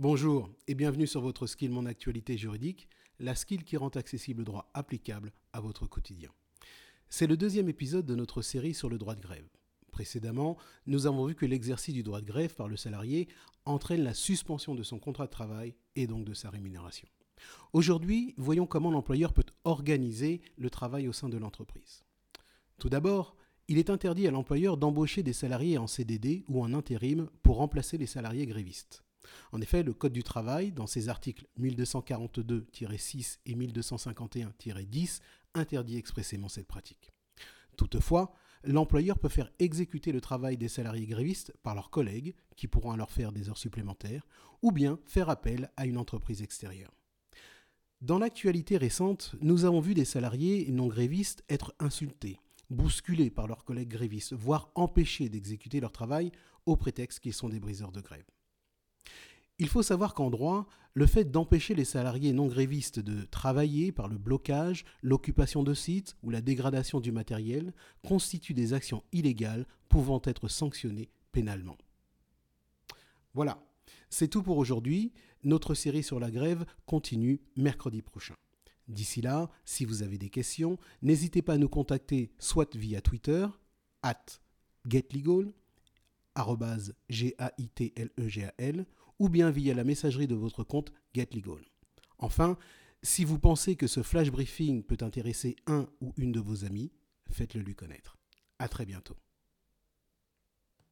Bonjour et bienvenue sur votre skill Mon Actualité Juridique, la skill qui rend accessible le droit applicable à votre quotidien. C'est le deuxième épisode de notre série sur le droit de grève. Précédemment, nous avons vu que l'exercice du droit de grève par le salarié entraîne la suspension de son contrat de travail et donc de sa rémunération. Aujourd'hui, voyons comment l'employeur peut organiser le travail au sein de l'entreprise. Tout d'abord, il est interdit à l'employeur d'embaucher des salariés en CDD ou en intérim pour remplacer les salariés grévistes. En effet, le Code du travail, dans ses articles 1242-6 et 1251-10, interdit expressément cette pratique. Toutefois, l'employeur peut faire exécuter le travail des salariés grévistes par leurs collègues, qui pourront alors faire des heures supplémentaires, ou bien faire appel à une entreprise extérieure. Dans l'actualité récente, nous avons vu des salariés non grévistes être insultés, bousculés par leurs collègues grévistes, voire empêchés d'exécuter leur travail au prétexte qu'ils sont des briseurs de grève. Il faut savoir qu'en droit, le fait d'empêcher les salariés non grévistes de travailler par le blocage, l'occupation de sites ou la dégradation du matériel constitue des actions illégales pouvant être sanctionnées pénalement. Voilà, c'est tout pour aujourd'hui. Notre série sur la grève continue mercredi prochain. D'ici là, si vous avez des questions, n'hésitez pas à nous contacter soit via Twitter, at getlegal, G-A-I-T-L-E-G-A-L, ou bien via la messagerie de votre compte GetLegal. Enfin, si vous pensez que ce flash briefing peut intéresser un ou une de vos amis, faites-le lui connaître. À très bientôt.